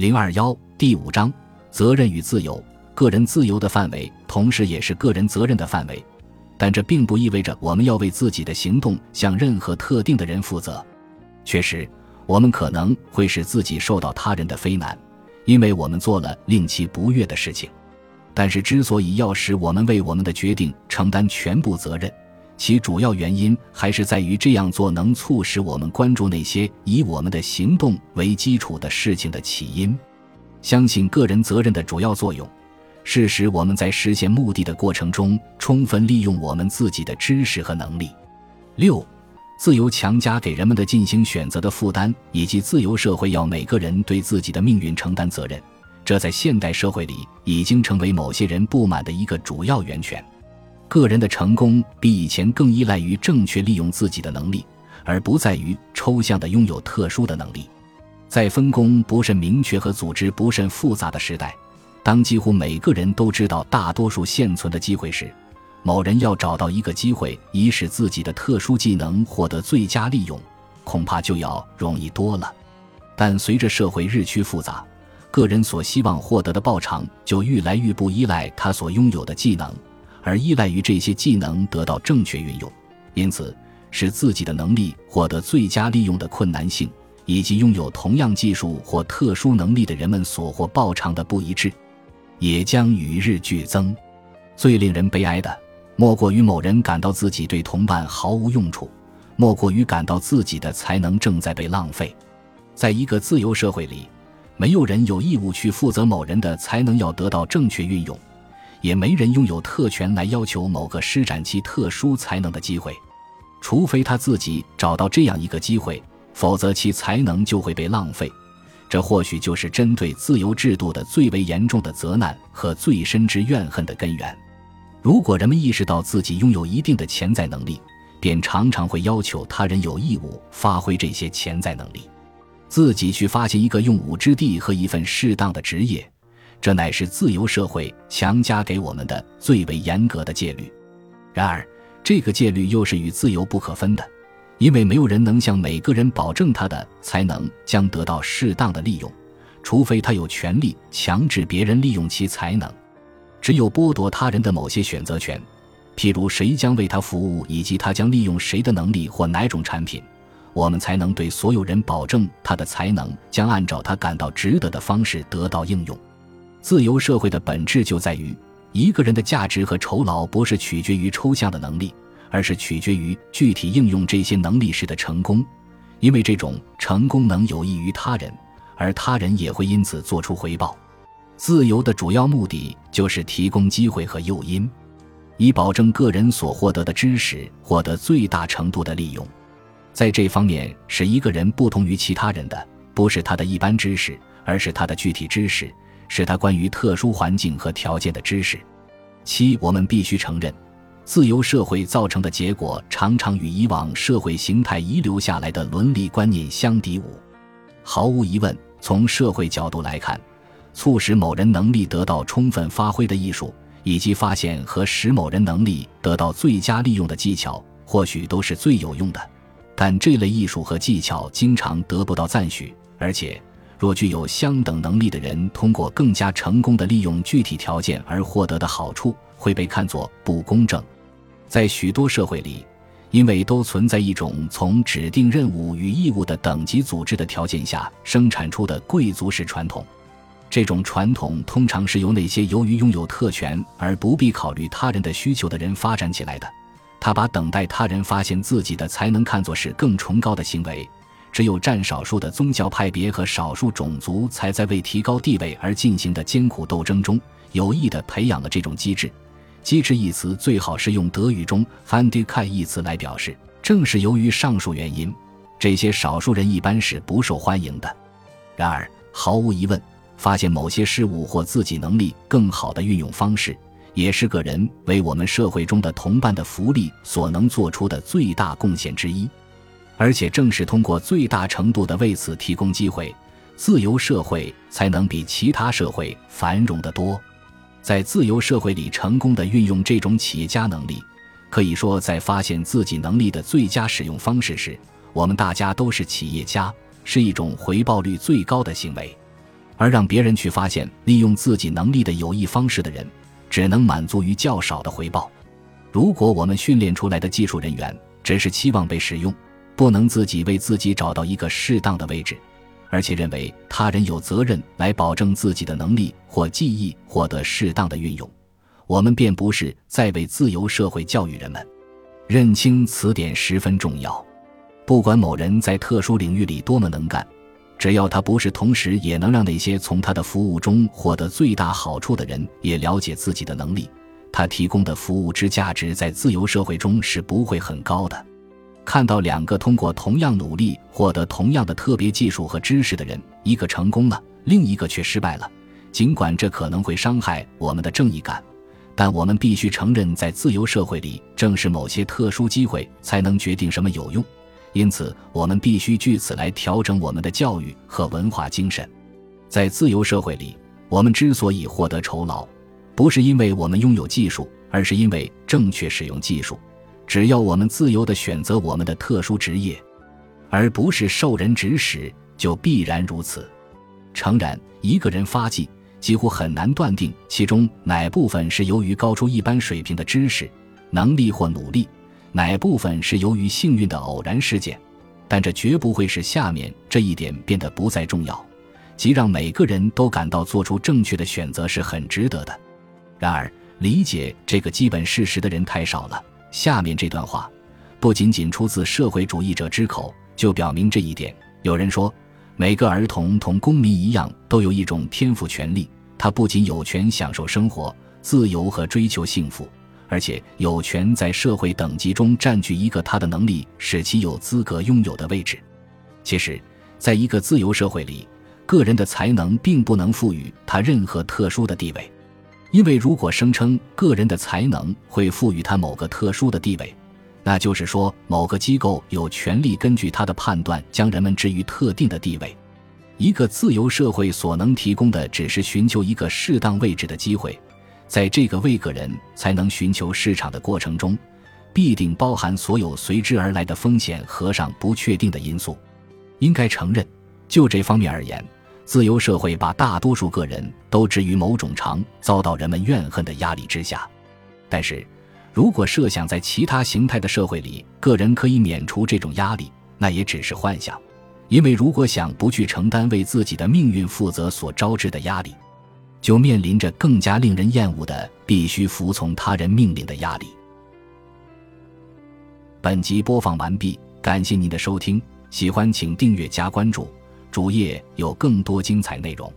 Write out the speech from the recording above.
零二幺第五章责任与自由。个人自由的范围，同时也是个人责任的范围，但这并不意味着我们要为自己的行动向任何特定的人负责。确实，我们可能会使自己受到他人的非难，因为我们做了令其不悦的事情。但是，之所以要使我们为我们的决定承担全部责任，其主要原因还是在于这样做能促使我们关注那些以我们的行动为基础的事情的起因。相信个人责任的主要作用。是使我们在实现目的的过程中充分利用我们自己的知识和能力。六，自由强加给人们的进行选择的负担，以及自由社会要每个人对自己的命运承担责任，这在现代社会里已经成为某些人不满的一个主要源泉。个人的成功比以前更依赖于正确利用自己的能力，而不在于抽象的拥有特殊的能力。在分工不甚明确和组织不甚复杂的时代。当几乎每个人都知道大多数现存的机会时，某人要找到一个机会以使自己的特殊技能获得最佳利用，恐怕就要容易多了。但随着社会日趋复杂，个人所希望获得的报偿就愈来愈不依赖他所拥有的技能，而依赖于这些技能得到正确运用。因此，使自己的能力获得最佳利用的困难性，以及拥有同样技术或特殊能力的人们所获报偿的不一致。也将与日俱增。最令人悲哀的，莫过于某人感到自己对同伴毫无用处，莫过于感到自己的才能正在被浪费。在一个自由社会里，没有人有义务去负责某人的才能要得到正确运用，也没人拥有特权来要求某个施展其特殊才能的机会，除非他自己找到这样一个机会，否则其才能就会被浪费。这或许就是针对自由制度的最为严重的责难和最深之怨恨的根源。如果人们意识到自己拥有一定的潜在能力，便常常会要求他人有义务发挥这些潜在能力，自己去发现一个用武之地和一份适当的职业。这乃是自由社会强加给我们的最为严格的戒律。然而，这个戒律又是与自由不可分的。因为没有人能向每个人保证他的才能将得到适当的利用，除非他有权利强制别人利用其才能。只有剥夺他人的某些选择权，譬如谁将为他服务以及他将利用谁的能力或哪种产品，我们才能对所有人保证他的才能将按照他感到值得的方式得到应用。自由社会的本质就在于，一个人的价值和酬劳不是取决于抽象的能力。而是取决于具体应用这些能力时的成功，因为这种成功能有益于他人，而他人也会因此做出回报。自由的主要目的就是提供机会和诱因，以保证个人所获得的知识获得最大程度的利用。在这方面，使一个人不同于其他人的，不是他的一般知识，而是他的具体知识，是他关于特殊环境和条件的知识。七，我们必须承认。自由社会造成的结果常常与以往社会形态遗留下来的伦理观念相抵牾。毫无疑问，从社会角度来看，促使某人能力得到充分发挥的艺术，以及发现和使某人能力得到最佳利用的技巧，或许都是最有用的。但这类艺术和技巧经常得不到赞许，而且，若具有相等能力的人通过更加成功的利用具体条件而获得的好处，会被看作不公正。在许多社会里，因为都存在一种从指定任务与义务的等级组织的条件下生产出的贵族式传统，这种传统通常是由那些由于拥有特权而不必考虑他人的需求的人发展起来的。他把等待他人发现自己的才能看作是更崇高的行为。只有占少数的宗教派别和少数种族才在为提高地位而进行的艰苦斗争中有意地培养了这种机制。机制一词最好是用德语中 “Handicke” 一词来表示。正是由于上述原因，这些少数人一般是不受欢迎的。然而，毫无疑问，发现某些事物或自己能力更好的运用方式，也是个人为我们社会中的同伴的福利所能做出的最大贡献之一。而且，正是通过最大程度的为此提供机会，自由社会才能比其他社会繁荣得多。在自由社会里成功的运用这种企业家能力，可以说在发现自己能力的最佳使用方式时，我们大家都是企业家，是一种回报率最高的行为。而让别人去发现利用自己能力的有益方式的人，只能满足于较少的回报。如果我们训练出来的技术人员只是期望被使用，不能自己为自己找到一个适当的位置，而且认为他人有责任来保证自己的能力或技艺获得适当的运用，我们便不是在为自由社会教育人们。认清此点十分重要。不管某人在特殊领域里多么能干，只要他不是同时也能让那些从他的服务中获得最大好处的人也了解自己的能力。他提供的服务之价值在自由社会中是不会很高的。看到两个通过同样努力获得同样的特别技术和知识的人，一个成功了，另一个却失败了，尽管这可能会伤害我们的正义感，但我们必须承认，在自由社会里，正是某些特殊机会才能决定什么有用。因此，我们必须据此来调整我们的教育和文化精神。在自由社会里，我们之所以获得酬劳。不是因为我们拥有技术，而是因为正确使用技术。只要我们自由地选择我们的特殊职业，而不是受人指使，就必然如此。诚然，一个人发迹几乎很难断定其中哪部分是由于高出一般水平的知识、能力或努力，哪部分是由于幸运的偶然事件。但这绝不会使下面这一点变得不再重要，即让每个人都感到做出正确的选择是很值得的。然而，理解这个基本事实的人太少了。下面这段话，不仅仅出自社会主义者之口，就表明这一点。有人说，每个儿童同公民一样，都有一种天赋权利，他不仅有权享受生活、自由和追求幸福，而且有权在社会等级中占据一个他的能力使其有资格拥有的位置。其实，在一个自由社会里，个人的才能并不能赋予他任何特殊的地位。因为如果声称个人的才能会赋予他某个特殊的地位，那就是说某个机构有权利根据他的判断将人们置于特定的地位。一个自由社会所能提供的只是寻求一个适当位置的机会，在这个为个人才能寻求市场的过程中，必定包含所有随之而来的风险和上不确定的因素。应该承认，就这方面而言。自由社会把大多数个人都置于某种常遭到人们怨恨的压力之下，但是，如果设想在其他形态的社会里，个人可以免除这种压力，那也只是幻想。因为如果想不去承担为自己的命运负责所招致的压力，就面临着更加令人厌恶的必须服从他人命令的压力。本集播放完毕，感谢您的收听，喜欢请订阅加关注。主页有更多精彩内容。